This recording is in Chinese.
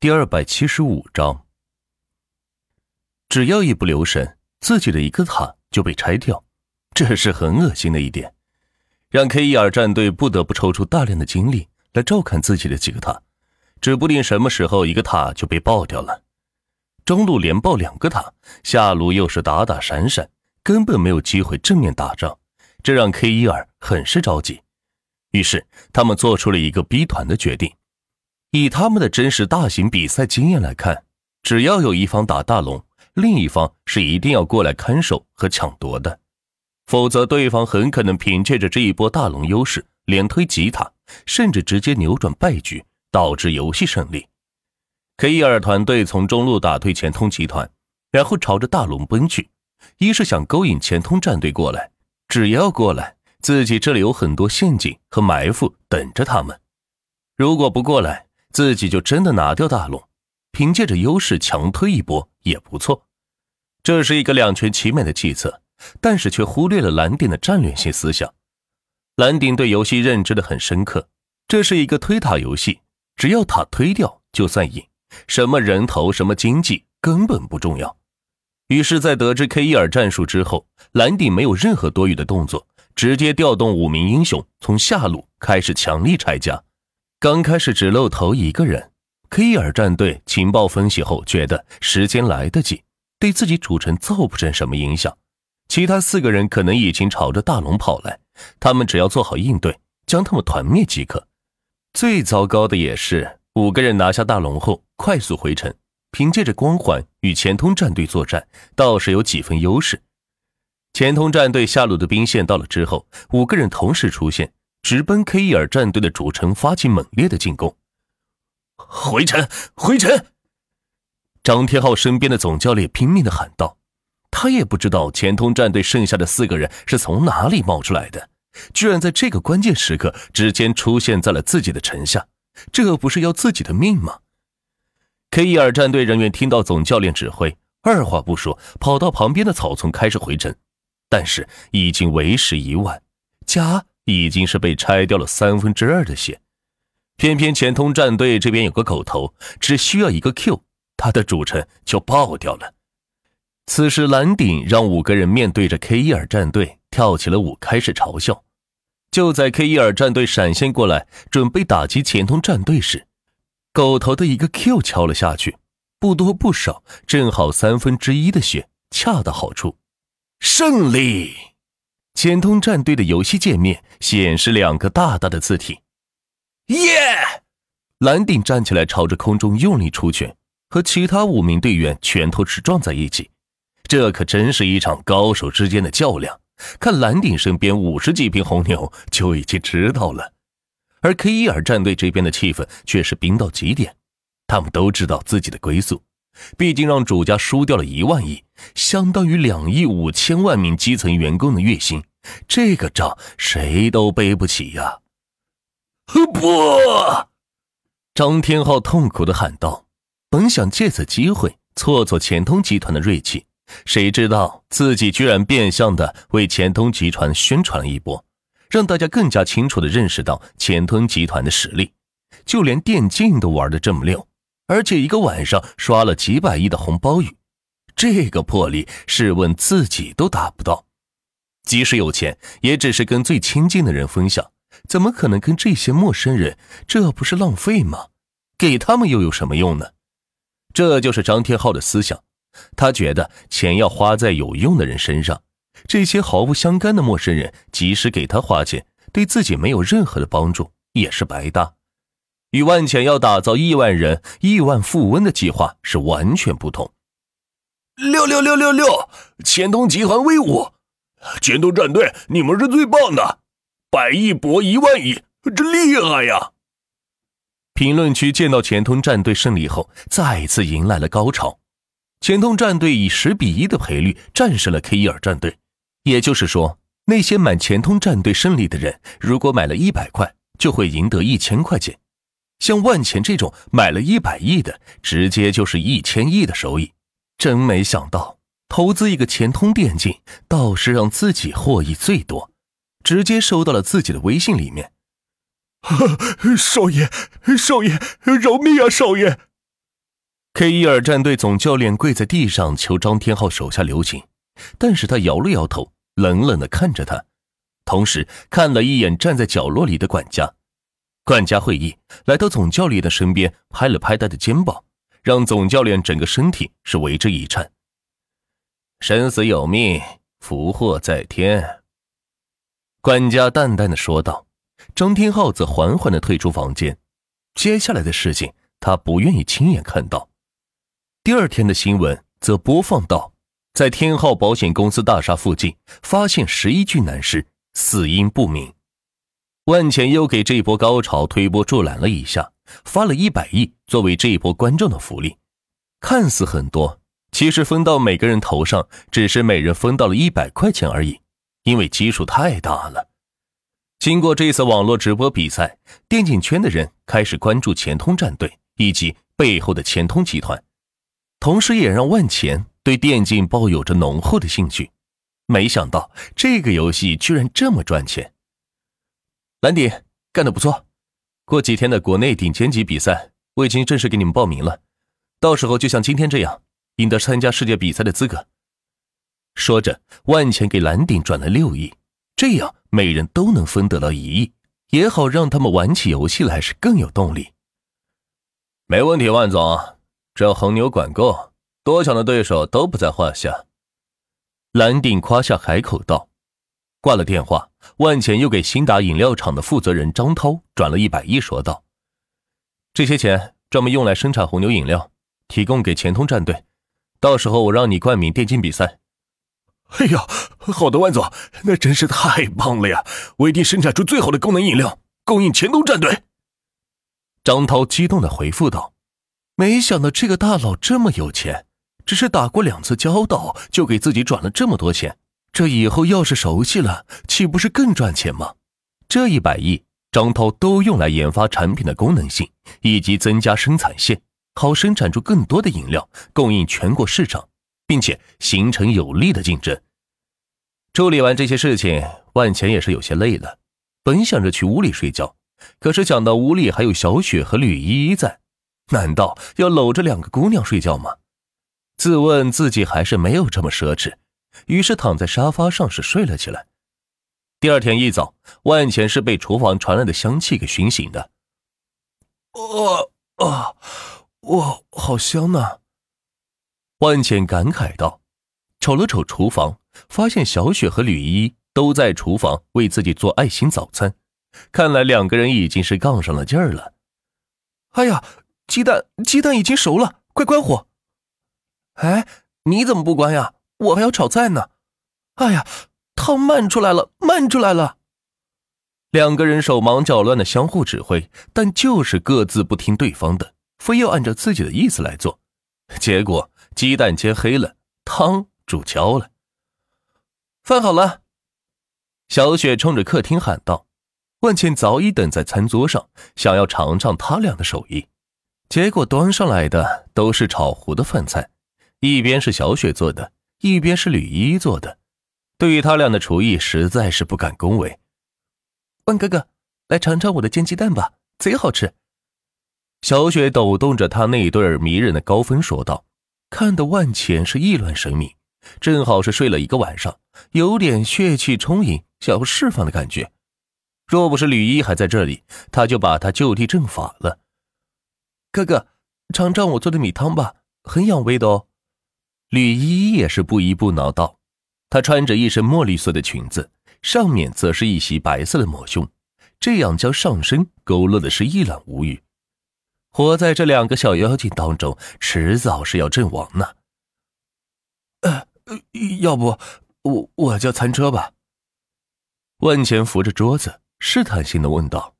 第二百七十五章，只要一不留神，自己的一个塔就被拆掉，这是很恶心的一点，让 K 伊尔战队不得不抽出大量的精力来照看自己的几个塔，指不定什么时候一个塔就被爆掉了。中路连爆两个塔，下路又是打打闪闪，根本没有机会正面打仗，这让 K 伊尔很是着急。于是他们做出了一个逼团的决定。以他们的真实大型比赛经验来看，只要有一方打大龙，另一方是一定要过来看守和抢夺的，否则对方很可能凭借着这一波大龙优势连推几塔，甚至直接扭转败局，导致游戏胜利。K 尔团队从中路打退前通集团，然后朝着大龙奔去，一是想勾引前通战队过来，只要过来，自己这里有很多陷阱和埋伏等着他们；如果不过来，自己就真的拿掉大龙，凭借着优势强推一波也不错。这是一个两全其美的计策，但是却忽略了蓝顶的战略性思想。蓝顶对游戏认知的很深刻，这是一个推塔游戏，只要塔推掉就算赢，什么人头什么经济根本不重要。于是，在得知 K 伊尔战术之后，蓝顶没有任何多余的动作，直接调动五名英雄从下路开始强力拆家。刚开始只露头一个人，K 尔战队情报分析后觉得时间来得及，对自己主城造不成什么影响。其他四个人可能已经朝着大龙跑来，他们只要做好应对，将他们团灭即可。最糟糕的也是五个人拿下大龙后快速回城，凭借着光环与前通战队作战，倒是有几分优势。前通战队下路的兵线到了之后，五个人同时出现。直奔 K 伊尔战队的主城发起猛烈的进攻，回城，回城！张天浩身边的总教练拼命的喊道：“他也不知道前通战队剩下的四个人是从哪里冒出来的，居然在这个关键时刻之间出现在了自己的城下，这不是要自己的命吗？”K 伊尔战队人员听到总教练指挥，二话不说，跑到旁边的草丛开始回城，但是已经为时已晚，家。已经是被拆掉了三分之二的血，偏偏前通战队这边有个狗头，只需要一个 Q，他的主城就爆掉了。此时蓝顶让五个人面对着 K 伊尔战队跳起了舞，开始嘲笑。就在 K 伊尔战队闪现过来准备打击前通战队时，狗头的一个 Q 敲了下去，不多不少，正好三分之一的血，恰到好处，胜利。简通战队的游戏界面显示两个大大的字体，耶！蓝顶站起来，朝着空中用力出拳，和其他五名队员拳头是撞在一起。这可真是一场高手之间的较量。看蓝顶身边五十几瓶红牛就已经知道了，而 K 伊尔战队这边的气氛却是冰到极点。他们都知道自己的归宿。毕竟让主家输掉了一万亿，相当于两亿五千万名基层员工的月薪，这个账谁都背不起呀！不，张天浩痛苦的喊道：“本想借此机会挫挫钱通集团的锐气，谁知道自己居然变相的为钱通集团宣传了一波，让大家更加清楚的认识到钱通集团的实力，就连电竞都玩的这么溜。”而且一个晚上刷了几百亿的红包雨，这个魄力，试问自己都达不到。即使有钱，也只是跟最亲近的人分享，怎么可能跟这些陌生人？这不是浪费吗？给他们又有什么用呢？这就是张天浩的思想，他觉得钱要花在有用的人身上。这些毫不相干的陌生人，即使给他花钱，对自己没有任何的帮助，也是白搭。与万潜要打造亿万人、亿万富翁的计划是完全不同。六六六六六，钱通集团威武！钱通战队，你们是最棒的！百亿博一万亿，真厉害呀！评论区见到钱通战队胜利后，再次迎来了高潮。钱通战队以十比一的赔率战胜了 K 伊尔战队，也就是说，那些买钱通战队胜利的人，如果买了一百块，就会赢得一千块钱。像万钱这种买了一百亿的，直接就是一千亿的收益。真没想到，投资一个钱通电竞，倒是让自己获益最多，直接收到了自己的微信里面。少爷，少爷，饶命啊！少爷，K 一尔战队总教练跪在地上求张天浩手下留情，但是他摇了摇头，冷冷的看着他，同时看了一眼站在角落里的管家。管家会意，来到总教练的身边，拍了拍他的肩膀，让总教练整个身体是为之一颤。生死有命，福祸在天。管家淡淡的说道。张天浩则缓缓的退出房间，接下来的事情他不愿意亲眼看到。第二天的新闻则播放到，在天浩保险公司大厦附近发现十一具男尸，死因不明。万钱又给这一波高潮推波助澜了一下，发了一百亿作为这一波观众的福利。看似很多，其实分到每个人头上只是每人分到了一百块钱而已，因为基数太大了。经过这次网络直播比赛，电竞圈的人开始关注钱通战队以及背后的钱通集团，同时也让万钱对电竞抱有着浓厚的兴趣。没想到这个游戏居然这么赚钱。蓝迪干得不错，过几天的国内顶尖级比赛我已经正式给你们报名了，到时候就像今天这样，赢得参加世界比赛的资格。说着，万钱给蓝鼎转了六亿。这样每人都能分得到一亿，也好让他们玩起游戏来是更有动力。没问题，万总，只要红牛管够，多强的对手都不在话下。蓝鼎夸下海口道。挂了电话，万钱又给新达饮料厂的负责人张涛转了一百亿，说道：“这些钱专门用来生产红牛饮料，提供给钱通战队，到时候我让你冠名电竞比赛。”哎呀，好的，万总，那真是太棒了呀！我一定生产出最好的功能饮料，供应前东战队。张涛激动的回复道：“没想到这个大佬这么有钱，只是打过两次交道，就给自己转了这么多钱。这以后要是熟悉了，岂不是更赚钱吗？这一百亿，张涛都用来研发产品的功能性，以及增加生产线，好生产出更多的饮料，供应全国市场。”并且形成有力的竞争。处理完这些事情，万钱也是有些累了，本想着去屋里睡觉，可是想到屋里还有小雪和吕依依在，难道要搂着两个姑娘睡觉吗？自问自己还是没有这么奢侈，于是躺在沙发上是睡了起来。第二天一早，万钱是被厨房传来的香气给熏醒的。哦啊，哇，好香呐！万茜感慨道：“瞅了瞅厨房，发现小雪和吕依依都在厨房为自己做爱心早餐，看来两个人已经是杠上了劲儿了。”哎呀，鸡蛋鸡蛋已经熟了，快关火！哎，你怎么不关呀？我还要炒菜呢。哎呀，汤漫出来了，漫出来了！两个人手忙脚乱的相互指挥，但就是各自不听对方的，非要按照自己的意思来做，结果。鸡蛋煎黑了，汤煮焦了。饭好了，小雪冲着客厅喊道：“万茜早已等在餐桌上，想要尝尝他俩的手艺。”结果端上来的都是炒糊的饭菜，一边是小雪做的，一边是吕依依做的。对于他俩的厨艺，实在是不敢恭维。万哥哥，来尝尝我的煎鸡蛋吧，贼好吃。小雪抖动着她那对迷人的高分说道。看得万钱是意乱神迷，正好是睡了一个晚上，有点血气充盈，想要释放的感觉。若不是吕一还在这里，他就把他就地正法了。哥哥，尝尝我做的米汤吧，很养胃的哦。吕一也是不依不挠道：“她穿着一身墨绿色的裙子，上面则是一袭白色的抹胸，这样将上身勾勒的是一览无余。”活在这两个小妖精当中，迟早是要阵亡呢。呃，要不我我叫餐车吧？万钱扶着桌子，试探性的问道。